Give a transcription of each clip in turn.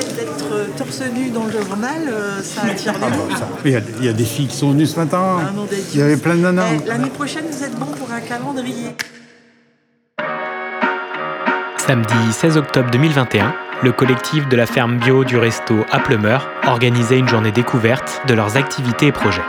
fait d'être euh, torse nu dans le journal, euh, ça attire Ah des gens. ça. Il y, a, il y a des filles qui sont venues ce matin. Ah, non, Il y avait plein de nanas. Eh, L'année prochaine, vous êtes bon pour un calendrier. Samedi 16 octobre 2021, le collectif de la ferme bio du resto à Plumeur organisait une journée découverte de leurs activités et projets.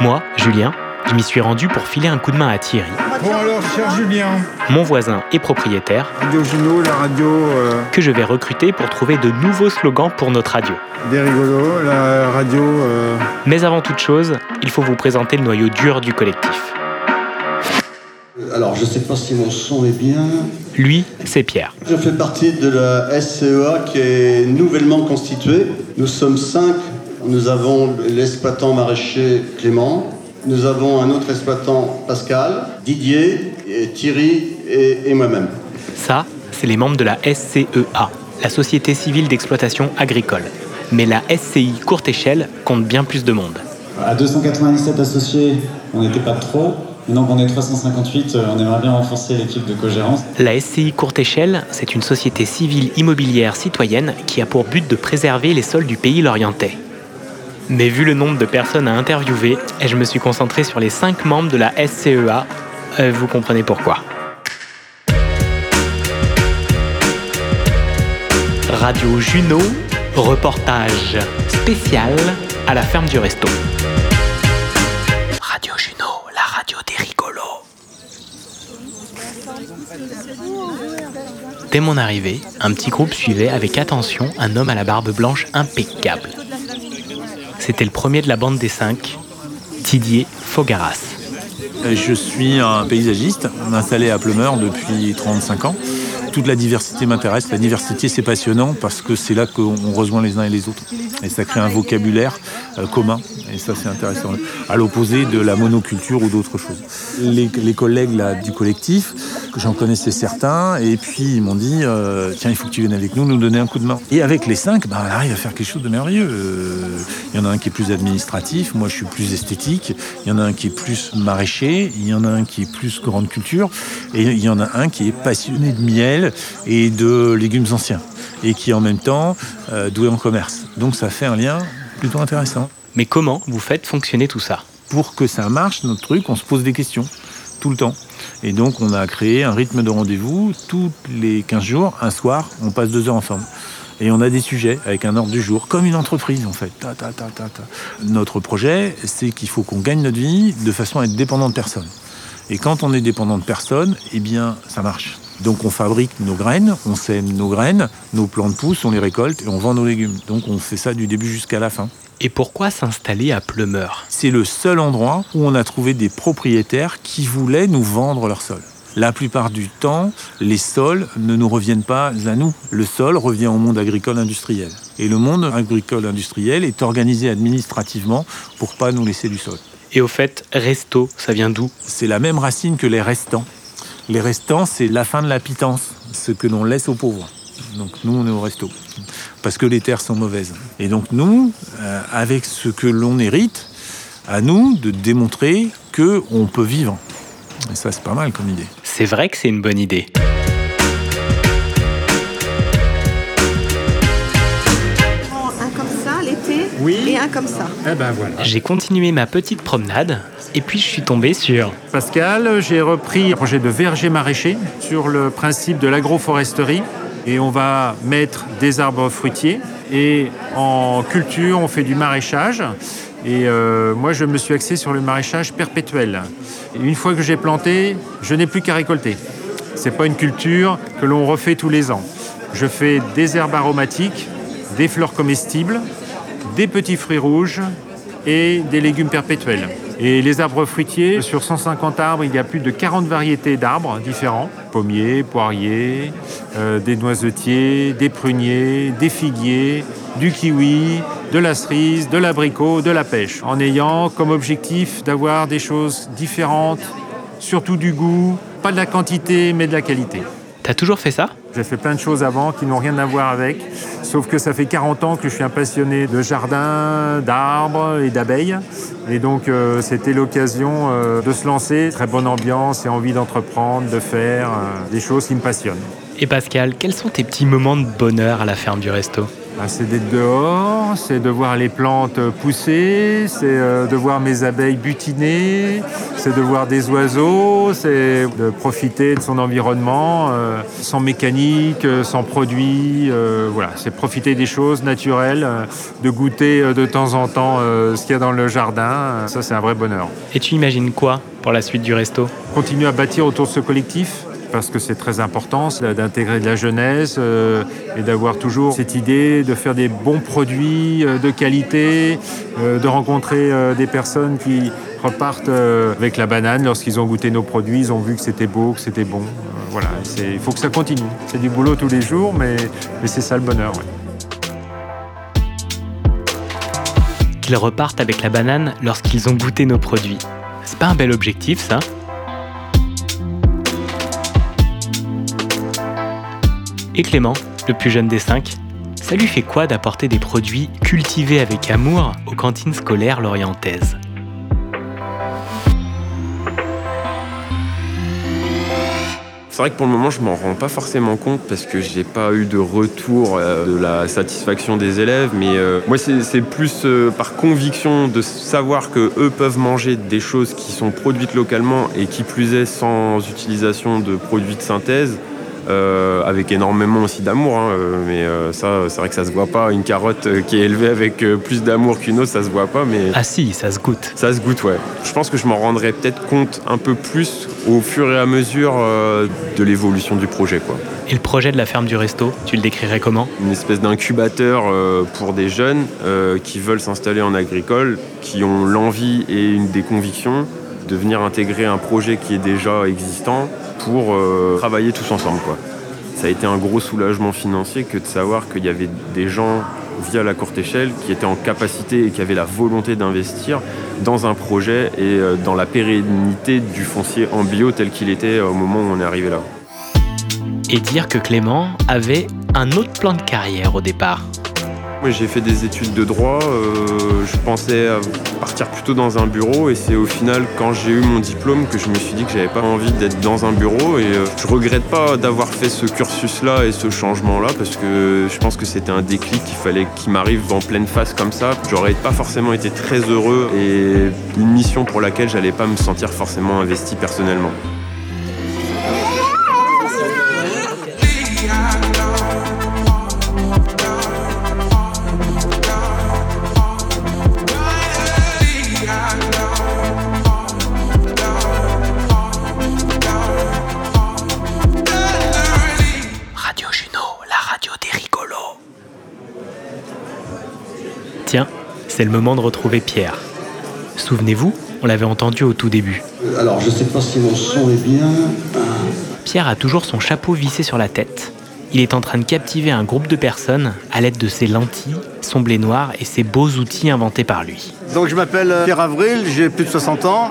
Moi, Julien, je m'y suis rendu pour filer un coup de main à Thierry, Bon alors, cher Julien, mon voisin et propriétaire, Radio Juno, la radio euh, que je vais recruter pour trouver de nouveaux slogans pour notre radio. des rigolos, la radio... euh, Mais avant toute chose, il faut vous présenter le noyau dur du collectif. Alors, je ne sais pas si mon son est bien. Lui, c'est Pierre. Je fais partie de la SCEA qui est nouvellement constituée. Nous sommes cinq. Nous avons l'exploitant maraîcher Clément. Nous avons un autre exploitant Pascal, Didier, et Thierry et, et moi-même. Ça, c'est les membres de la SCEA, la Société civile d'exploitation agricole. Mais la SCI courte échelle compte bien plus de monde. À 297 associés, on n'était pas trop. Maintenant qu'on est 358, euh, on aimerait bien renforcer l'équipe de co-gérance. La SCI courte échelle, c'est une société civile immobilière citoyenne qui a pour but de préserver les sols du pays lorientais. Mais vu le nombre de personnes à interviewer, et je me suis concentré sur les 5 membres de la SCEA, euh, vous comprenez pourquoi. Radio Juno, reportage spécial à la ferme du resto. Radio Juno, la radio des rigolos. Dès mon arrivée, un petit groupe suivait avec attention un homme à la barbe blanche impeccable. C'était le premier de la bande des cinq, Didier Fogaras. Je suis un paysagiste installé à Plumeur depuis 35 ans. Toute la diversité m'intéresse. La diversité, c'est passionnant parce que c'est là qu'on rejoint les uns et les autres. Et ça crée un vocabulaire euh, commun. Et ça, c'est intéressant. À l'opposé de la monoculture ou d'autres choses. Les, les collègues là, du collectif, que j'en connaissais certains, et puis ils m'ont dit euh, Tiens, il faut que tu viennes avec nous, nous donner un coup de main. Et avec les cinq, ben, on arrive à faire quelque chose de merveilleux. Euh, Il y en a un qui est plus administratif, moi je suis plus esthétique. Il y en a un qui est plus maraîcher, il y en a un qui est plus grande culture, et il y en a un qui est passionné de miel et de légumes anciens, et qui est en même temps euh, doué en commerce. Donc ça fait un lien plutôt intéressant. Mais comment vous faites fonctionner tout ça? Pour que ça marche, notre truc, on se pose des questions tout le temps. Et donc on a créé un rythme de rendez-vous tous les 15 jours, un soir, on passe deux heures ensemble. Et on a des sujets avec un ordre du jour, comme une entreprise en fait. Notre projet, c'est qu'il faut qu'on gagne notre vie de façon à être dépendant de personne. Et quand on est dépendant de personne, eh bien, ça marche. Donc on fabrique nos graines, on sème nos graines, nos plantes poussent, on les récolte et on vend nos légumes. Donc on fait ça du début jusqu'à la fin. Et pourquoi s'installer à Plumeur C'est le seul endroit où on a trouvé des propriétaires qui voulaient nous vendre leur sol. La plupart du temps, les sols ne nous reviennent pas à nous. Le sol revient au monde agricole industriel. Et le monde agricole industriel est organisé administrativement pour pas nous laisser du sol. Et au fait, resto, ça vient d'où? C'est la même racine que les restants. Les restants, c'est la fin de la pitance, ce que l'on laisse aux pauvres. Donc nous, on est au resto. Parce que les terres sont mauvaises. Et donc nous, euh, avec ce que l'on hérite, à nous de démontrer que on peut vivre. Et ça, c'est pas mal comme idée. C'est vrai que c'est une bonne idée. Oui. et un comme ça. Eh ben voilà. J'ai continué ma petite promenade et puis je suis tombé sur Pascal, j'ai repris un projet de verger maraîcher sur le principe de l'agroforesterie. Et on va mettre des arbres fruitiers. Et en culture, on fait du maraîchage. Et euh, moi, je me suis axé sur le maraîchage perpétuel. Et une fois que j'ai planté, je n'ai plus qu'à récolter. Ce n'est pas une culture que l'on refait tous les ans. Je fais des herbes aromatiques, des fleurs comestibles, des petits fruits rouges et des légumes perpétuels. Et les arbres fruitiers, sur 150 arbres, il y a plus de 40 variétés d'arbres différents. Pommiers, poiriers, euh, des noisetiers, des pruniers, des figuiers, du kiwi, de la cerise, de l'abricot, de la pêche. En ayant comme objectif d'avoir des choses différentes, surtout du goût, pas de la quantité mais de la qualité. T'as toujours fait ça? J'ai fait plein de choses avant qui n'ont rien à voir avec, sauf que ça fait 40 ans que je suis un passionné de jardin, d'arbres et d'abeilles. Et donc euh, c'était l'occasion euh, de se lancer, très bonne ambiance et envie d'entreprendre, de faire euh, des choses qui me passionnent. Et Pascal, quels sont tes petits moments de bonheur à la ferme du resto? Bah, c'est d'être dehors, c'est de voir les plantes pousser, c'est euh, de voir mes abeilles butiner, c'est de voir des oiseaux, c'est de profiter de son environnement euh, sans mécanique, euh, sans produits. euh, voilà, c'est profiter des choses naturelles, de goûter de temps en temps ce qu'il y a dans le jardin. Ça, c'est un vrai bonheur. Et tu imagines quoi pour la suite du resto? Continuer à bâtir autour de ce collectif? Parce que c'est très important d'intégrer de la jeunesse euh, et d'avoir toujours cette idée de faire des bons produits euh, de qualité, euh, de rencontrer des personnes qui repartent avec la banane lorsqu'ils ont goûté nos produits, ils ont vu que c'était beau, que c'était bon. Voilà, il faut que ça continue. C'est du boulot tous les jours, mais, c'est ça le bonheur. Qu'ils repartent avec la banane lorsqu'ils ont goûté nos produits. C'est pas un bel objectif, ça? Et Clément, le plus jeune des cinq, ça lui fait quoi d'apporter des produits cultivés avec amour aux cantines scolaires lorientaises? C'est vrai que pour le moment, je m'en rends pas forcément compte parce que j'ai pas eu de retour euh, de la satisfaction des élèves. Mais euh, moi, c'est plus euh, par conviction de savoir que eux peuvent manger des choses qui sont produites localement et qui plus est sans utilisation de produits de synthèse. Euh, avec énormément aussi d'amour, hein, euh, mais euh, ça, c'est vrai que ça se voit pas. Une carotte qui est élevée avec plus d'amour qu'une autre, ça se voit pas, mais Ah si, ça se goûte. ça se goûte, ouais. Je pense que je m'en rendrai peut-être compte un peu plus au fur et à mesure euh, de l'évolution du projet, quoi. Et le projet de la ferme du resto, tu le décrirais comment? Une espèce d'incubateur pour des jeunes qui veulent s'installer en agricole, qui ont l'envie et une des convictions de venir intégrer un projet qui est déjà existant pour euh, travailler tous ensemble, quoi. Ça a été un gros soulagement financier que de savoir qu'il y avait des gens via la courte échelle qui étaient en capacité et qui avaient la volonté d'investir dans un projet et euh, dans la pérennité du foncier en bio tel qu'il était au moment où on est arrivé là. Et dire que Clément avait un autre plan de carrière au départ. J'ai fait des études de droit. euh, je pensais partir plutôt dans un bureau, et c'est au final, quand j'ai eu mon diplôme, que je me suis dit que j'avais pas envie d'être dans un bureau. Et euh, je regrette pas d'avoir fait ce cursus-là et ce changement-là, parce que je pense que c'était un déclic qu'il fallait qu'il m'arrive en pleine face comme ça. J'aurais pas forcément été très heureux et une mission pour laquelle j'allais pas me sentir forcément investi personnellement. Tiens, c'est le moment de retrouver Pierre. Souvenez-vous, on l'avait entendu au tout début. Alors, je sais pas si mon son est bien. Pierre a toujours son chapeau vissé sur la tête. Il est en train de captiver un groupe de personnes à l'aide de ses lentilles, son blé noir et ses beaux outils inventés par lui. Donc, je m'appelle euh, Pierre Avril, j'ai plus de 60 ans.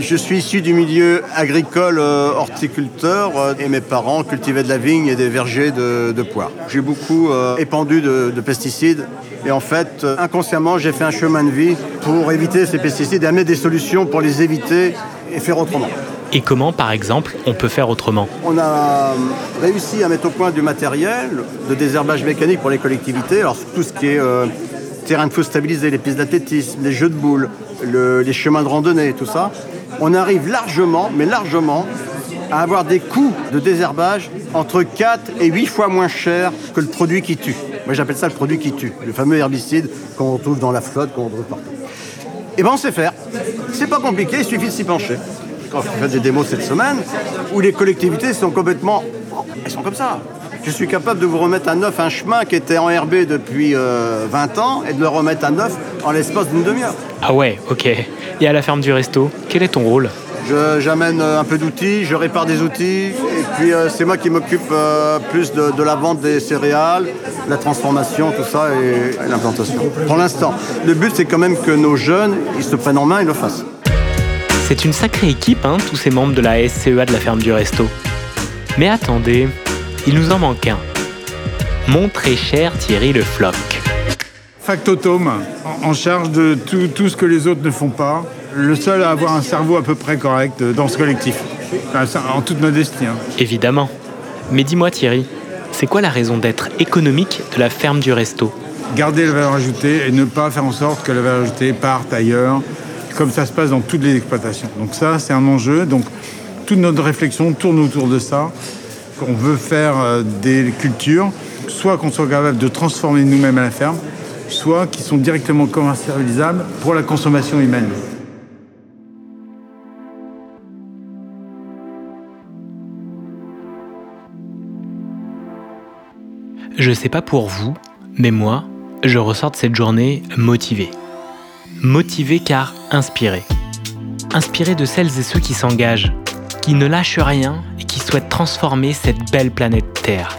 Je suis issu du milieu agricole euh, horticulteur euh, et mes parents cultivaient de la vigne et des vergers de, de poires. J'ai beaucoup euh, épandu de, de pesticides et en fait, euh, inconsciemment, j'ai fait un chemin de vie pour éviter ces pesticides et amener des solutions pour les éviter et faire autrement. Et comment, par exemple, on peut faire autrement On a réussi à mettre au point du matériel de désherbage mécanique pour les collectivités. Alors tout ce qui est euh, terrain de feu stabilisé, les pistes d'athlétisme, les jeux de boules, le- les chemins de randonnée, tout ça. On arrive largement, mais largement, à avoir des coûts de désherbage entre 4 et 8 fois moins chers que le produit qui tue. Moi j'appelle ça le produit qui tue, le fameux herbicide qu'on retrouve dans la flotte, qu'on retrouve partout. Et ben on sait faire. C'est pas compliqué, il suffit de s'y pencher. Quand je fais des démos cette semaine, où les collectivités sont complètement. Elles sont comme ça. Je suis capable de vous remettre à neuf un chemin qui était en RB depuis euh, 20 ans et de le remettre à neuf en l'espace d'une demi-heure. Ah ouais, ok. Et à la ferme du resto, quel est ton rôle? J'amène euh, un peu d'outils, je répare des outils, puis euh, c'est moi qui m'occupe euh, plus de, de la vente des céréales, la transformation, tout ça, et, et l'implantation. Pour l'instant, le but c'est quand même que nos jeunes, ils se prennent en main et le fassent. C'est une sacrée équipe, hein, tous ces membres de la SCEA de la ferme du resto. Mais attendez, il nous en manque un. Mon très cher Thierry Le Floc. Factotum, en, charge de tout, tout ce que les autres ne font pas. Le seul à avoir un cerveau à peu près correct euh, dans ce collectif. Enfin, ça, en toute modestie. hein. Évidemment. Mais dis-moi Thierry, c'est quoi la raison d'être économique de la ferme du resto? Garder la valeur ajoutée et ne pas faire en sorte que la valeur ajoutée parte ailleurs, comme ça se passe dans toutes les exploitations. Donc ça, c'est un enjeu. Donc toute notre réflexion tourne autour de ça. On veut faire euh, des cultures, soit qu'on soit capable de transformer nous-mêmes à la ferme, soit qui sont directement commercialisables pour la consommation humaine. Je sais pas pour vous, mais moi, je ressors de cette journée motivé. Motivé car inspiré. Inspiré de celles et ceux qui s'engagent, qui ne lâchent rien et qui souhaitent transformer cette belle planète Terre.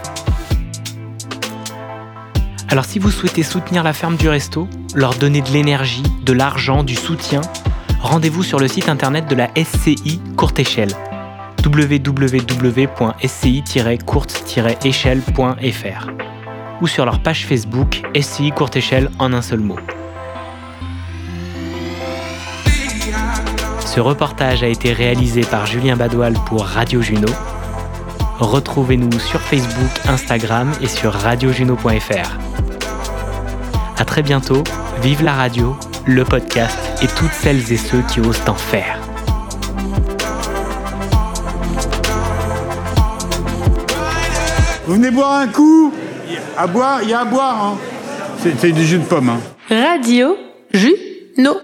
Alors si vous souhaitez soutenir la ferme du resto, leur donner de l'énergie, de l'argent, du soutien, rendez-vous sur le site internet de la SCI Courte Échelle www.sci-courte-échelle.fr ou sur leur page Facebook SCI Courte Échelle en un seul mot. Ce reportage a été réalisé par Julien Badoil pour Radio Juno. Retrouvez-nous sur Facebook, Instagram et sur radiojuno.fr. À très bientôt, vive la radio, le podcast et toutes celles et ceux qui osent en faire. Vous venez boire un coup À boire, il y a à boire. Hein. C'est du jus de pomme. Hein. Radio Juno.